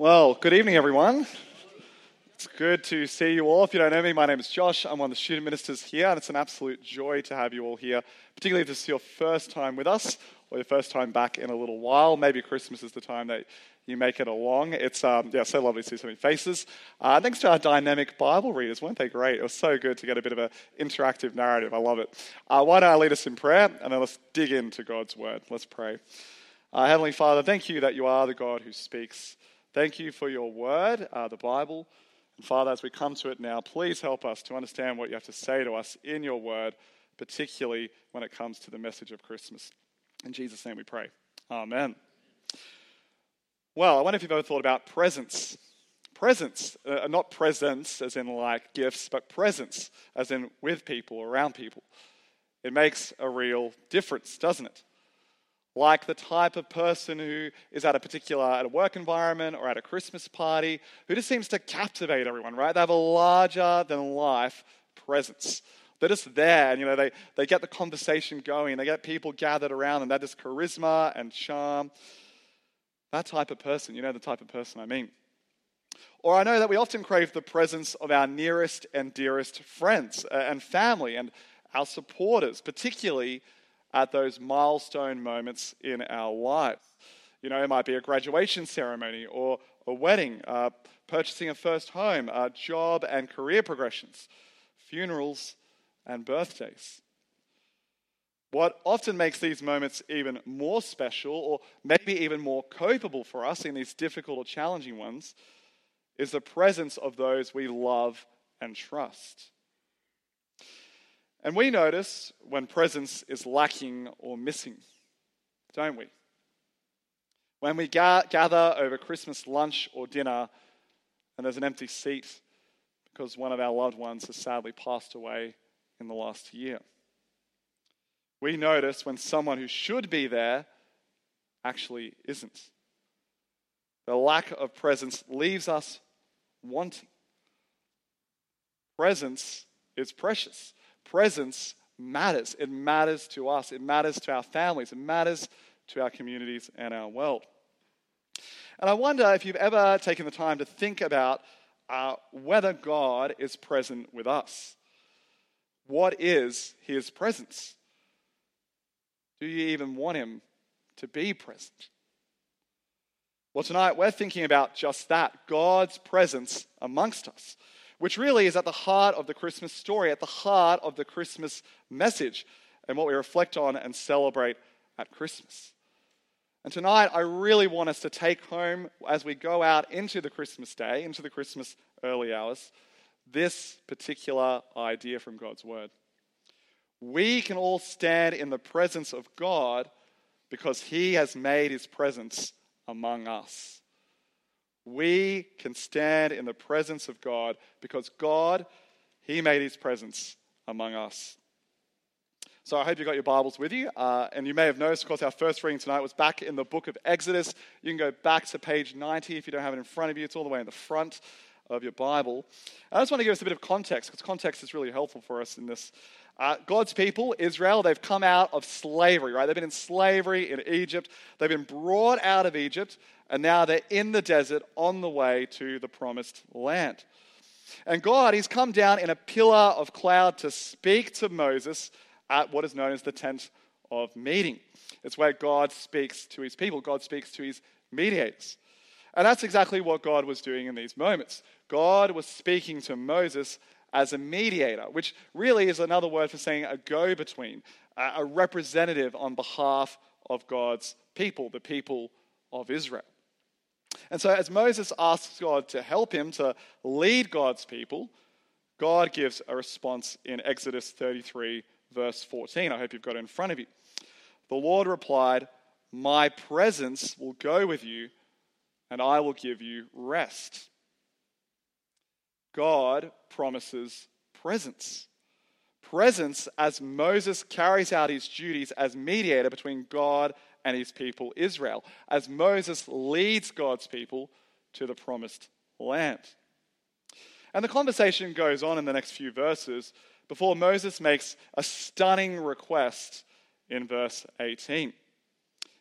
Well, good evening, everyone. It's good to see you all. If you don't know me, my name is Josh. I'm one of the student ministers here, and it's an absolute joy to have you all here, particularly if this is your first time with us or your first time back in a little while. Maybe Christmas is the time that you make it along. It's um, yeah, so lovely to see so many faces. Uh, thanks to our dynamic Bible readers, weren't they great? It was so good to get a bit of an interactive narrative. I love it. Uh, why don't I lead us in prayer, and then let's dig into God's word. Let's pray. Uh, Heavenly Father, thank you that you are the God who speaks. Thank you for your word, uh, the Bible. And Father, as we come to it now, please help us to understand what you have to say to us in your word, particularly when it comes to the message of Christmas. In Jesus' name we pray. Amen. Well, I wonder if you've ever thought about presents. Presents, uh, not presents as in like gifts, but presents as in with people, around people. It makes a real difference, doesn't it? Like the type of person who is at a particular at a work environment or at a Christmas party who just seems to captivate everyone, right? They have a larger than life presence. They're just there, and you know, they, they get the conversation going, they get people gathered around, and that is charisma and charm. That type of person, you know the type of person I mean. Or I know that we often crave the presence of our nearest and dearest friends uh, and family and our supporters, particularly at those milestone moments in our life. You know, it might be a graduation ceremony or a wedding, uh, purchasing a first home, uh, job and career progressions, funerals and birthdays. What often makes these moments even more special, or maybe even more copable for us in these difficult or challenging ones, is the presence of those we love and trust. And we notice when presence is lacking or missing, don't we? When we ga- gather over Christmas lunch or dinner and there's an empty seat because one of our loved ones has sadly passed away in the last year. We notice when someone who should be there actually isn't. The lack of presence leaves us wanting. Presence is precious presence matters. It matters to us, it matters to our families, it matters to our communities and our world. And I wonder if you've ever taken the time to think about uh, whether God is present with us. What is his presence? Do you even want him to be present? Well, tonight we're thinking about just that God's presence amongst us which really is at the heart of the Christmas story, at the heart of the Christmas message, and what we reflect on and celebrate at Christmas. And tonight, I really want us to take home as we go out into the Christmas day, into the Christmas early hours, this particular idea from God's Word. We can all stand in the presence of God because He has made His presence among us we can stand in the presence of God because God, He made His presence among us. So I hope you got your Bibles with you. Uh, and you may have noticed, of course, our first reading tonight was back in the book of Exodus. You can go back to page 90 if you don't have it in front of you. It's all the way in the front of your Bible. I just want to give us a bit of context because context is really helpful for us in this. Uh, God's people, Israel, they've come out of slavery, right? They've been in slavery in Egypt. They've been brought out of Egypt, and now they're in the desert on the way to the promised land. And God, He's come down in a pillar of cloud to speak to Moses at what is known as the tent of meeting. It's where God speaks to His people, God speaks to His mediators. And that's exactly what God was doing in these moments. God was speaking to Moses as a mediator, which really is another word for saying a go between, a representative on behalf of God's people, the people of Israel. And so, as Moses asks God to help him to lead God's people, God gives a response in Exodus 33, verse 14. I hope you've got it in front of you. The Lord replied, My presence will go with you, and I will give you rest. God promises presence. Presence as Moses carries out his duties as mediator between God and his people Israel, as Moses leads God's people to the promised land. And the conversation goes on in the next few verses before Moses makes a stunning request in verse 18. You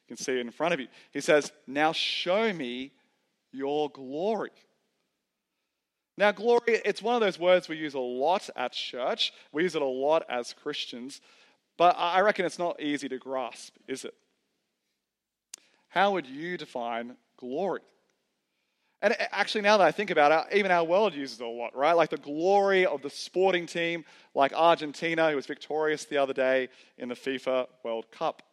can see it in front of you. He says, Now show me your glory. Now, glory, it's one of those words we use a lot at church. We use it a lot as Christians, but I reckon it's not easy to grasp, is it? How would you define glory? And actually, now that I think about it, even our world uses it a lot, right? Like the glory of the sporting team, like Argentina, who was victorious the other day in the FIFA World Cup.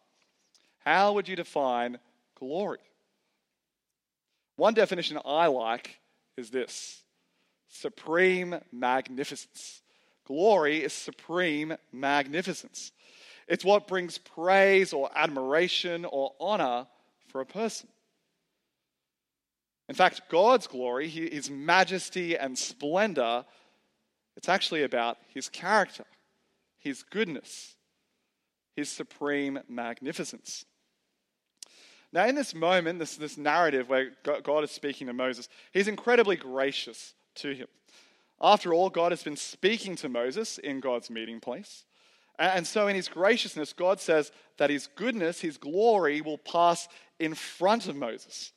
How would you define glory? One definition I like is this supreme magnificence. Glory is supreme magnificence. It's what brings praise or admiration or honor for a person. In fact, God's glory, his majesty and splendor, it's actually about his character, his goodness, his supreme magnificence. Now, in this moment, this, this narrative where God is speaking to Moses, he's incredibly gracious to him. After all, God has been speaking to Moses in God's meeting place. And so, in his graciousness, God says that his goodness, his glory, will pass in front of Moses.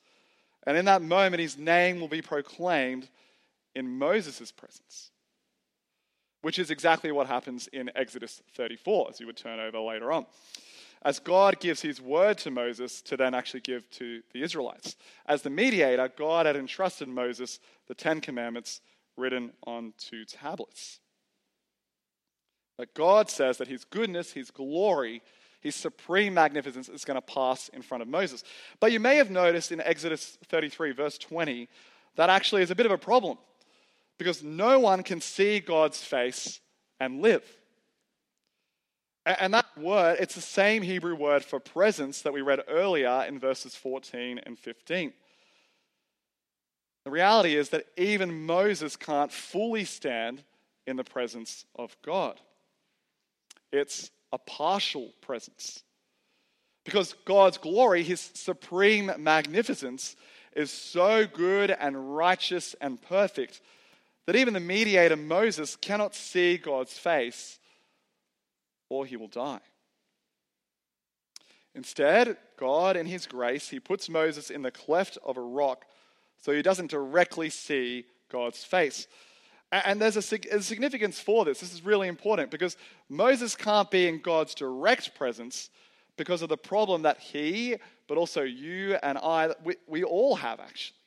And in that moment, his name will be proclaimed in Moses' presence, which is exactly what happens in Exodus 34, as you would turn over later on. As God gives his word to Moses to then actually give to the Israelites. As the mediator, God had entrusted Moses the Ten Commandments written on two tablets. But God says that his goodness, his glory, his supreme magnificence is going to pass in front of Moses. But you may have noticed in Exodus 33, verse 20, that actually is a bit of a problem because no one can see God's face and live. And that word, it's the same Hebrew word for presence that we read earlier in verses 14 and 15. The reality is that even Moses can't fully stand in the presence of God. It's a partial presence. Because God's glory, his supreme magnificence, is so good and righteous and perfect that even the mediator Moses cannot see God's face or he will die. Instead, God, in his grace, he puts Moses in the cleft of a rock so he doesn't directly see God's face. And there's a, significance for this. This is really important because Moses can't be in God's direct presence because of the problem that he, but also you and I, we, we all have actually.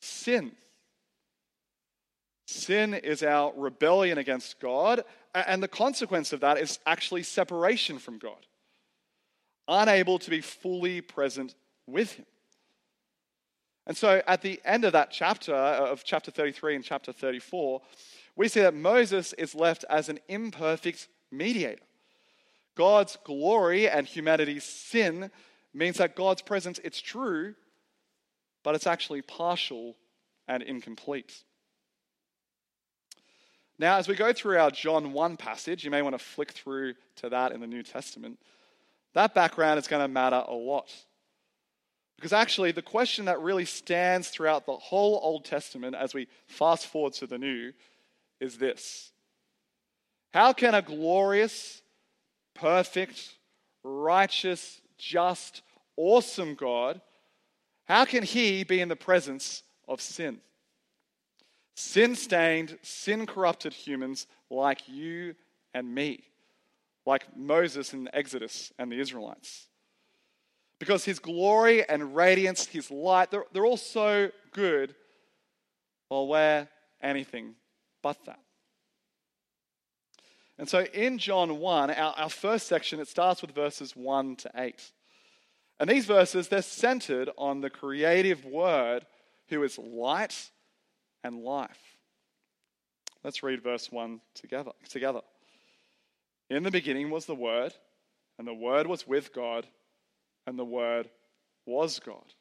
Sin. Sin is our rebellion against God, and the consequence of that is actually separation from God, unable to be fully present with Him. And so at the end of that chapter, uh, of chapter 33 and chapter 34, we see that Moses is left as an imperfect mediator. God's glory and humanity's sin means that God's presence, it's true, but it's actually partial and incomplete. Now, as we go through our John 1 passage, you may want to flick through to that in the New Testament. That background is going to matter a lot. Because actually, the question that really stands throughout the whole Old Testament as we fast forward to the New is this How can a glorious, perfect, righteous, just, awesome God, how can he be in the presence of sin? Sin stained, sin corrupted humans like you and me, like Moses in Exodus and the Israelites. Because his glory and radiance, his light, they're, they're all so good, while we're anything but that. And so in John 1, our, our first section, it starts with verses 1 to 8. And these verses, they're centered on the creative word who is light and life. Let's read verse 1 together. together. In the beginning was the Word, and the Word was with God, and the Word was God.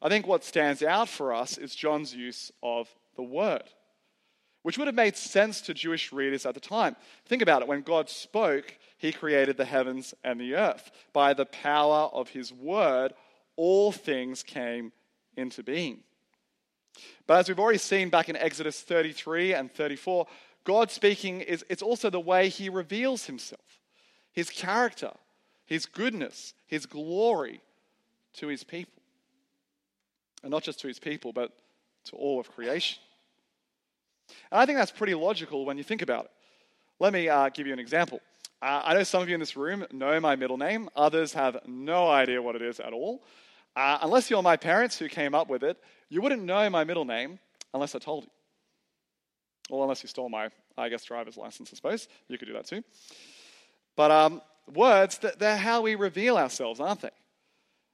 I think what stands out for us is John's use of the Word, which would have made sense to Jewish readers at the time. Think about it. When God spoke, he created the heavens and the earth. By the power of his Word, all things came into being. But as we've already seen back in Exodus 33 and 34, God speaking is it's also the way he reveals himself, his character, his goodness, his glory to his people. And not just to his people, but to all of creation. And I think that's pretty logical when you think about it. Let me uh, give you an example. Uh, I know some of you in this room know my middle name, others have no idea what it is at all. Uh, unless you're my parents who came up with it, you wouldn't know my middle name unless I told you. Or unless you stole my, I guess, driver's license, I suppose. You could do that too. But um, words, they're how we reveal ourselves, aren't they?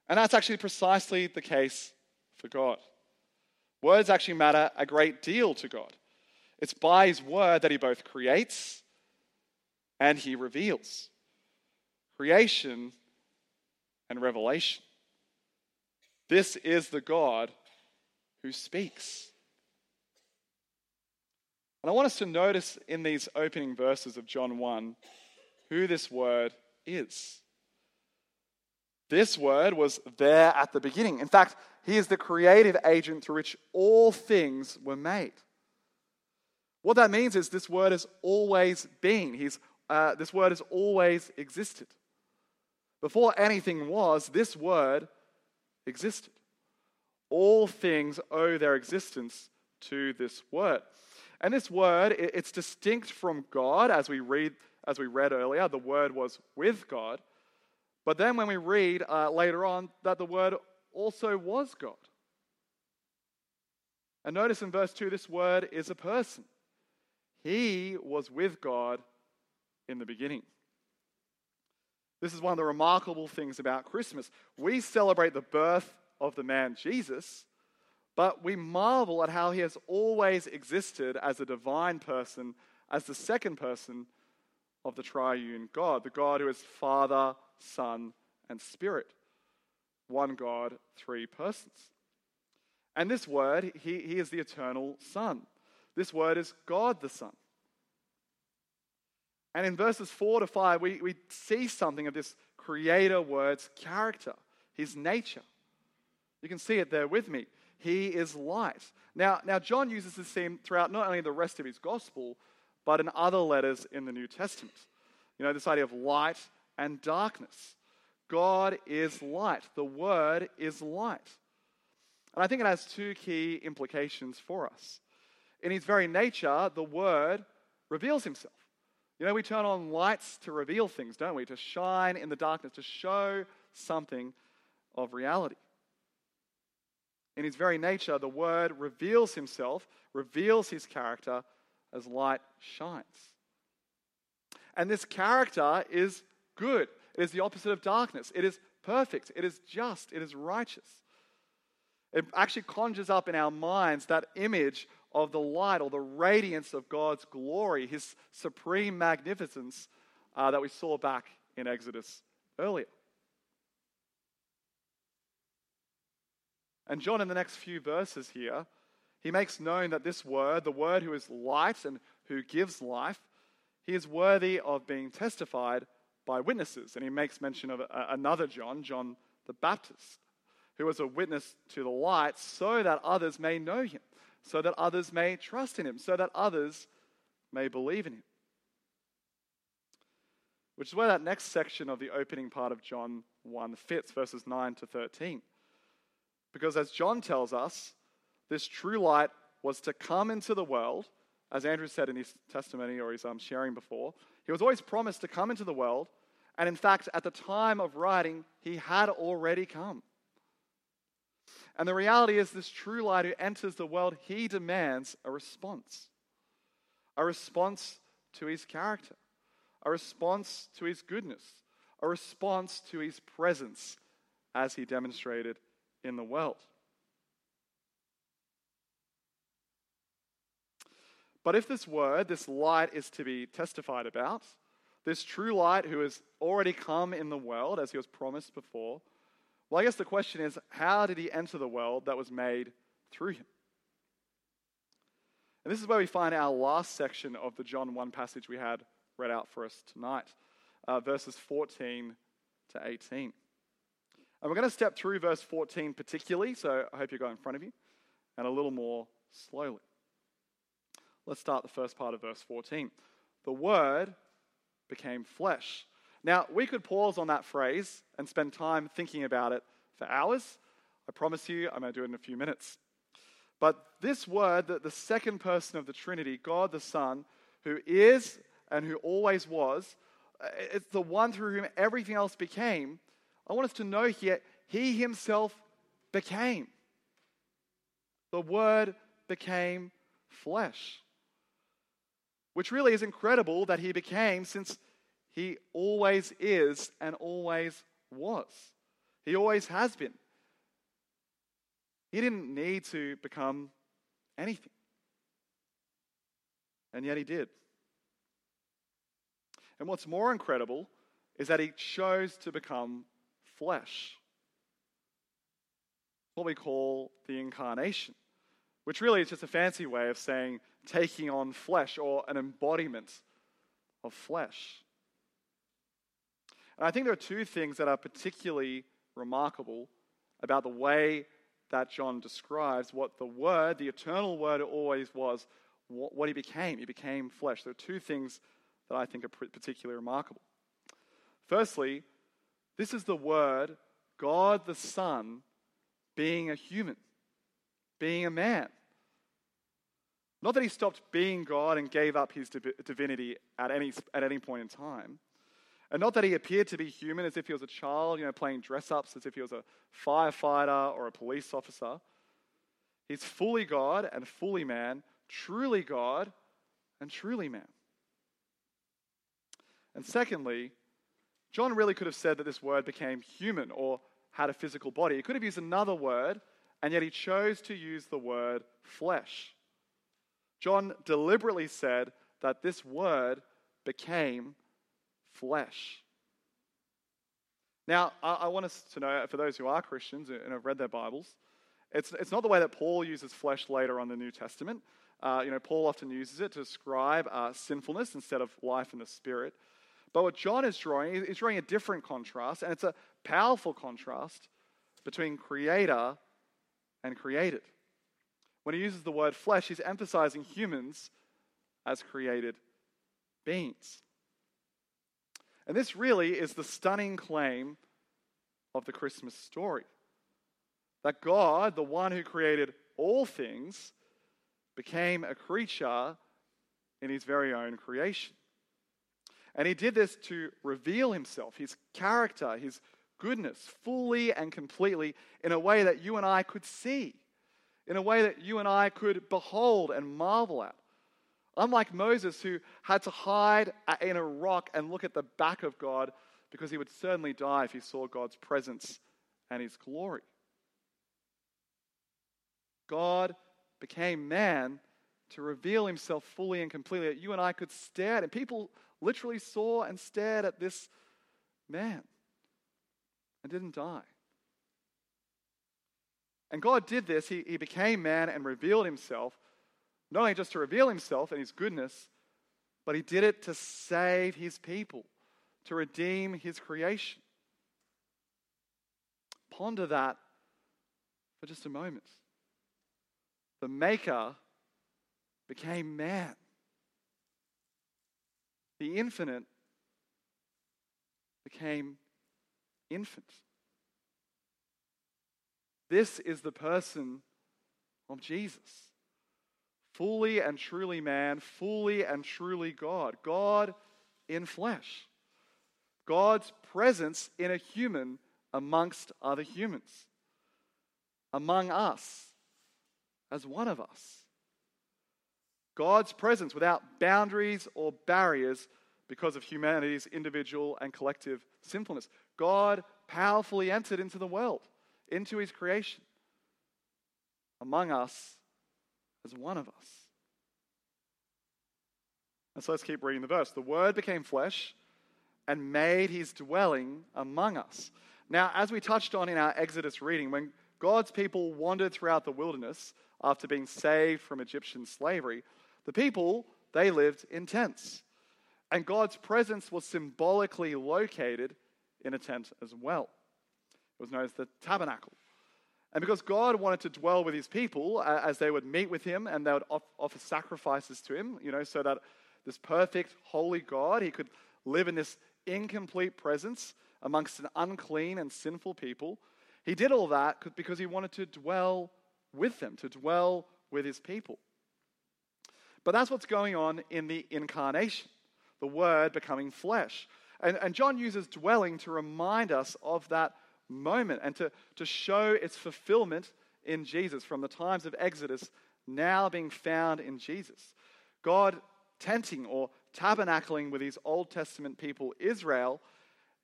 And that's actually precisely the case for God. Words actually matter a great deal to God. It's by His word that He both creates and He reveals. Creation and revelation. This is the God who speaks. And I want us to notice in these opening verses of John 1 who this word is. This word was there at the beginning. In fact, he is the creative agent through which all things were made. What that means is this word has always been. He's, uh, this word has always existed. Before anything was, this word existed. All things owe their existence to this word. And this word, it's distinct from God, as we read, as we read earlier. The word was with God. But then when we read uh, later on that the word also was God. And notice in verse 2, this word is a person. He was with God in the beginning. This is one of the remarkable things about Christmas. We celebrate the birth of the man Jesus, but we marvel at how he has always existed as a divine person, as the second person of the triune God, the God who is Father, Son, and Spirit. One God, three persons. And this word, he, he is the eternal Son. This word is God the Son. And in verses 4 to 5, we, we see something of this creator word's character, his nature. You can see it there with me. He is light. Now, now John uses this theme throughout not only the rest of his gospel, but in other letters in the New Testament. You know, this idea of light and darkness. God is light. The Word is light. And I think it has two key implications for us. In his very nature, the Word reveals himself. You know, we turn on lights to reveal things, don't we? To shine in the darkness, to show something of reality. In his very nature, the Word reveals himself, reveals his character as light shines. And this character is good. It is the opposite of darkness. It is perfect. It is just. It is righteous. It actually conjures up in our minds that image of the light or the radiance of God's glory, his supreme magnificence uh, that we saw back in Exodus earlier. And John, in the next few verses here, he makes known that this word, the word who is light and who gives life, he is worthy of being testified by witnesses. And he makes mention of another John, John the Baptist, who was a witness to the light so that others may know him, so that others may trust in him, so that others may believe in him. Which is where that next section of the opening part of John 1 fits, verses 9 to 13. Because as John tells us, this true light was to come into the world, as Andrew said in his testimony or his um, sharing before. He was always promised to come into the world, and in fact, at the time of writing, he had already come. And the reality is, this true light who enters the world, he demands a response. A response to his character, a response to his goodness, a response to his presence as he demonstrated in the world. But if this word, this light, is to be testified about, this true light who has already come in the world as he was promised before, well, I guess the question is how did he enter the world that was made through him? And this is where we find our last section of the John 1 passage we had read out for us tonight, uh, verses 14 to 18. And we're going to step through verse 14 particularly, so I hope you go in front of you, and a little more slowly. Let's start the first part of verse 14. The Word became flesh. Now, we could pause on that phrase and spend time thinking about it for hours. I promise you, I'm going to do it in a few minutes. But this word, that the second person of the Trinity, God the Son, who is and who always was, uh, it's the one through whom everything else became. I want us to know here, he himself became. The Word became flesh. Which really is incredible that he became since he always is and always was. He always has been. He didn't need to become anything. And yet he did. And what's more incredible is that he chose to become flesh. What we call the incarnation, which really is just a fancy way of saying taking on flesh or an embodiment of flesh. And I think there are two things that are particularly remarkable about the way that John describes what the Word, the eternal Word, always was, what he became. He became flesh. There are two things that I think are particularly remarkable. Firstly, this is the Word, God the Son, being a human, being a man. Not that he stopped being God and gave up his divinity at any, at any point in time. And not that he appeared to be human as if he was a child, you know, playing dress ups as if he was a firefighter or a police officer. He's fully God and fully man, truly God and truly man. And secondly, John really could have said that this word became human or had a physical body. He could have used another word, and yet he chose to use the word flesh. John deliberately said that this word became flesh. Now, I, I, want us to know, for those who are Christians and have read their Bibles, it's, it's not the way that Paul uses flesh later on in the New Testament. Uh, you know, Paul often uses it to describe uh, sinfulness instead of life in the Spirit. But what John is drawing is drawing a different contrast, and it's a powerful contrast between creator and created. When he uses the word flesh, he's emphasizing humans as created beings. And this really is the stunning claim of the Christmas story that God, the one who created all things, became a creature in his very own creation. And he did this to reveal himself, his character, his goodness, fully and completely in a way that you and I could see, in a way that you and I could behold and marvel at. Unlike Moses, who had to hide in a rock and look at the back of God because he would certainly die if he saw God's presence and his glory. God became man to reveal himself fully and completely that you and I could stare at him. People literally saw and stared at this man and didn't die. And God did this. He, he became man and revealed himself not only just to reveal himself and his goodness, but he did it to save his people, to redeem his creation. Ponder that for just a moment. The Maker became man. The infinite became infant. This is the person of Jesus fully and truly man, fully and truly God. God in flesh. God's presence in a human amongst other humans. Among us, as one of us. God's presence without boundaries or barriers because of humanity's individual and collective sinfulness. God powerfully entered into the world, into his creation, among us as one of us. And so let's keep reading the verse. The Word became flesh and made his dwelling among us. Now, as we touched on in our Exodus reading, when God's people wandered throughout the wilderness after being saved from Egyptian slavery, the people, they lived in tents. And God's presence was symbolically located in a tent as well. It was known as the tabernacle. And because God wanted to dwell with his people uh, as they would meet with him and they would offer sacrifices to him, you know, so that this perfect, holy God, he could live in this incomplete presence amongst an unclean and sinful people, He did all that because he wanted to dwell with them, to dwell with his people. But that's what's going on in the incarnation, the Word becoming flesh. And, and John uses dwelling to remind us of that moment and to, to show its fulfillment in Jesus from the times of Exodus now being found in Jesus. God tenting or tabernacling with his Old Testament people, Israel,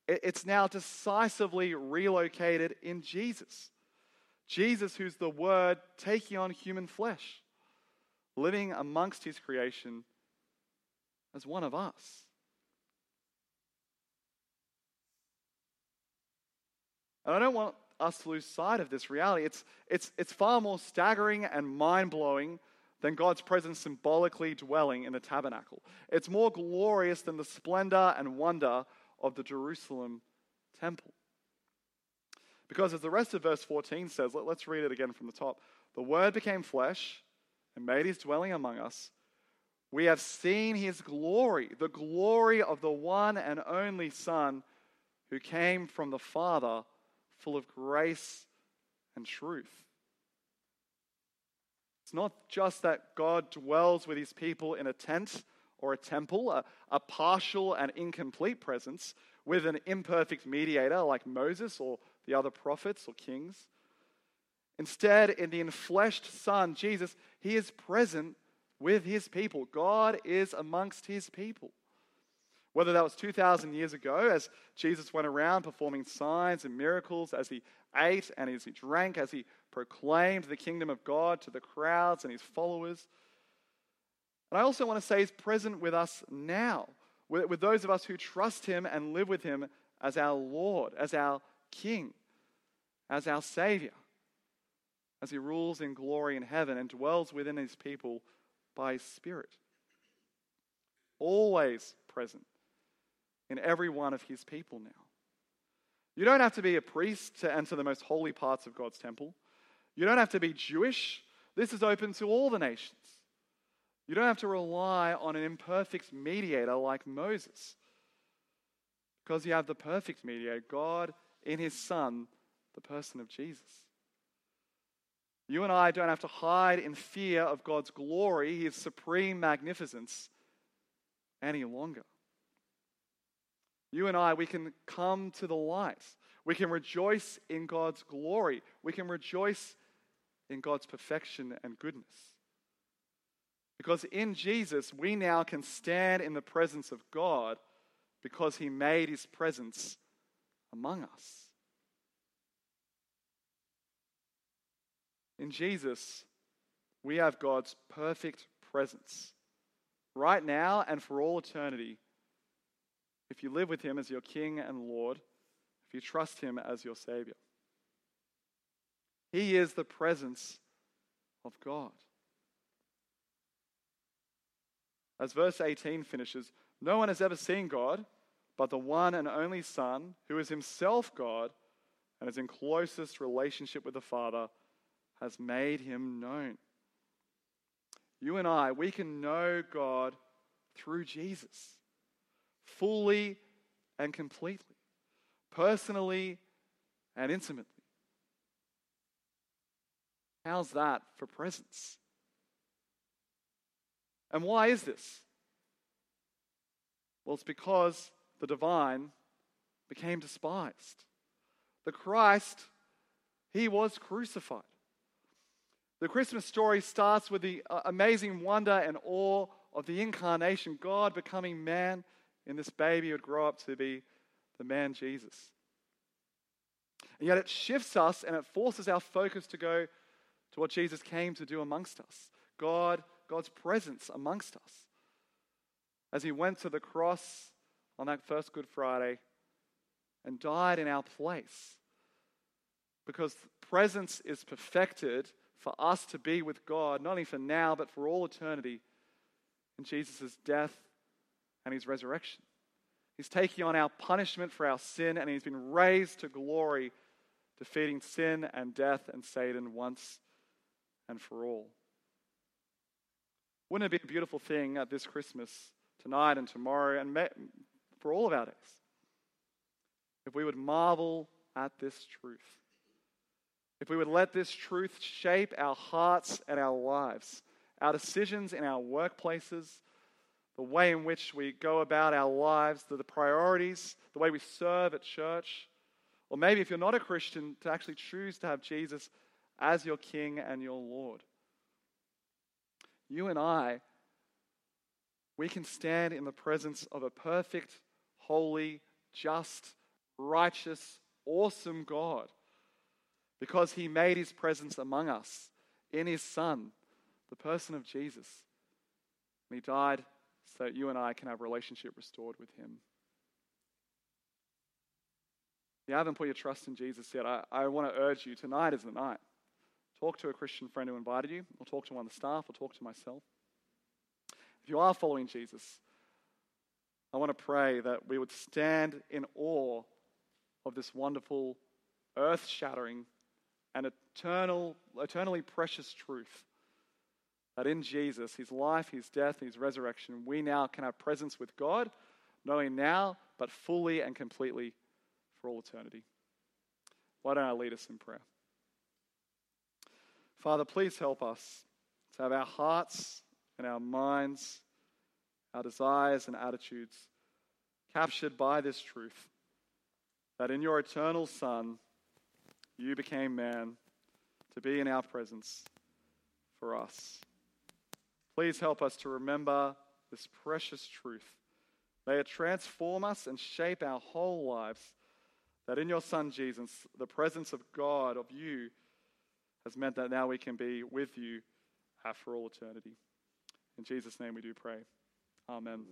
it's now decisively relocated in Jesus. Jesus, who's the Word taking on human flesh, living amongst his creation as one of us. And I don't want us to lose sight of this reality. It's, it's, it's far more staggering and mind blowing than God's presence symbolically dwelling in the tabernacle. It's more glorious than the splendor and wonder of the Jerusalem temple. Because as the rest of verse 14 says, let, us read it again from the top. The Word became flesh and made his dwelling among us. We have seen his glory, the glory of the one and only Son who came from the Father full of grace and truth. It's not just that God dwells with his people in a tent or a temple, a, a, partial and incomplete presence with an imperfect mediator like Moses or the other prophets or kings. Instead, in the enfleshed Son, Jesus, he is present with his people. God is amongst his people. Whether that was 2,000 years ago, as Jesus went around performing signs and miracles, as he ate and as he drank, as he proclaimed the kingdom of God to the crowds and his followers. And I also want to say he's present with us now, with, with those of us who trust him and live with him as our Lord, as our King, as our Savior, as he rules in glory in heaven and dwells within his people by his Spirit. Always present in every one of his people now. You don't have to be a priest to enter the most holy parts of God's temple. You don't have to be Jewish. This is open to all the nations. You don't have to rely on an imperfect mediator like Moses. Because you have the perfect mediator, God in his Son, the person of Jesus. You and I don't have to hide in fear of God's glory, his supreme magnificence, any longer. You and I, we can come to the light. We can rejoice in God's glory. We can rejoice in God's perfection and goodness. Because in Jesus, we now can stand in the presence of God because he made his presence among us. In Jesus, we have God's perfect presence right now and for all eternity if you live with Him as your King and Lord, if you trust Him as your Savior. He is the presence of God. As verse 18 finishes, no one has ever seen God but the one and only Son, who is himself God and is in closest relationship with the Father, has made him known. You and I, we can know God through Jesus fully and completely, personally and intimately. How's that for presence? And why is this? Well, it's because the divine became despised. The Christ, he was crucified. The Christmas story starts with the uh, amazing wonder and awe of the incarnation, God becoming man in this baby would grow up to be the man Jesus. And yet it shifts us and it forces our focus to go to what Jesus came to do amongst us God, God's presence amongst us. As he went to the cross on that first Good Friday and died in our place. Because presence is perfected for us to be with God, not only for now, but for all eternity in Jesus' death and his resurrection. He's taking on our punishment for our sin, and he's been raised to glory, defeating sin and death and Satan once and for all. Wouldn't it be a beautiful thing at this Christmas, tonight and tomorrow, and for all of our days, if we would marvel at this truth if we would let this truth shape our hearts and our lives, our decisions in our workplaces, the way in which we go about our lives, the, the priorities, the way we serve at church, or maybe if you're not a Christian, to actually choose to have Jesus as your King and your Lord. You and I, we can stand in the presence of a perfect, holy, just, righteous, awesome God because he made his presence among us in his Son, the person of Jesus. And he died so that you and I can have a relationship restored with him. If you haven't put your trust in Jesus yet, I, I want to urge you tonight is the night. Talk to a Christian friend who invited you, or talk to one of the staff, or talk to myself. If you are following Jesus, I want to pray that we would stand in awe of this wonderful, earth shattering, and eternal, eternally precious truth that in Jesus, his life, his death, his resurrection, we now can have presence with God, not only now, but fully and completely for all eternity. Why don't I lead us in prayer? Father, please help us to have our hearts and our minds, our desires and attitudes captured by this truth that in your eternal Son, you became man to be in our presence for us. Please help us to remember this precious truth. May it transform us and shape our whole lives. That in your Son Jesus, the presence of God, of you, has meant that now we can be with you uh, for all eternity. In Jesus' name we do pray. Amen.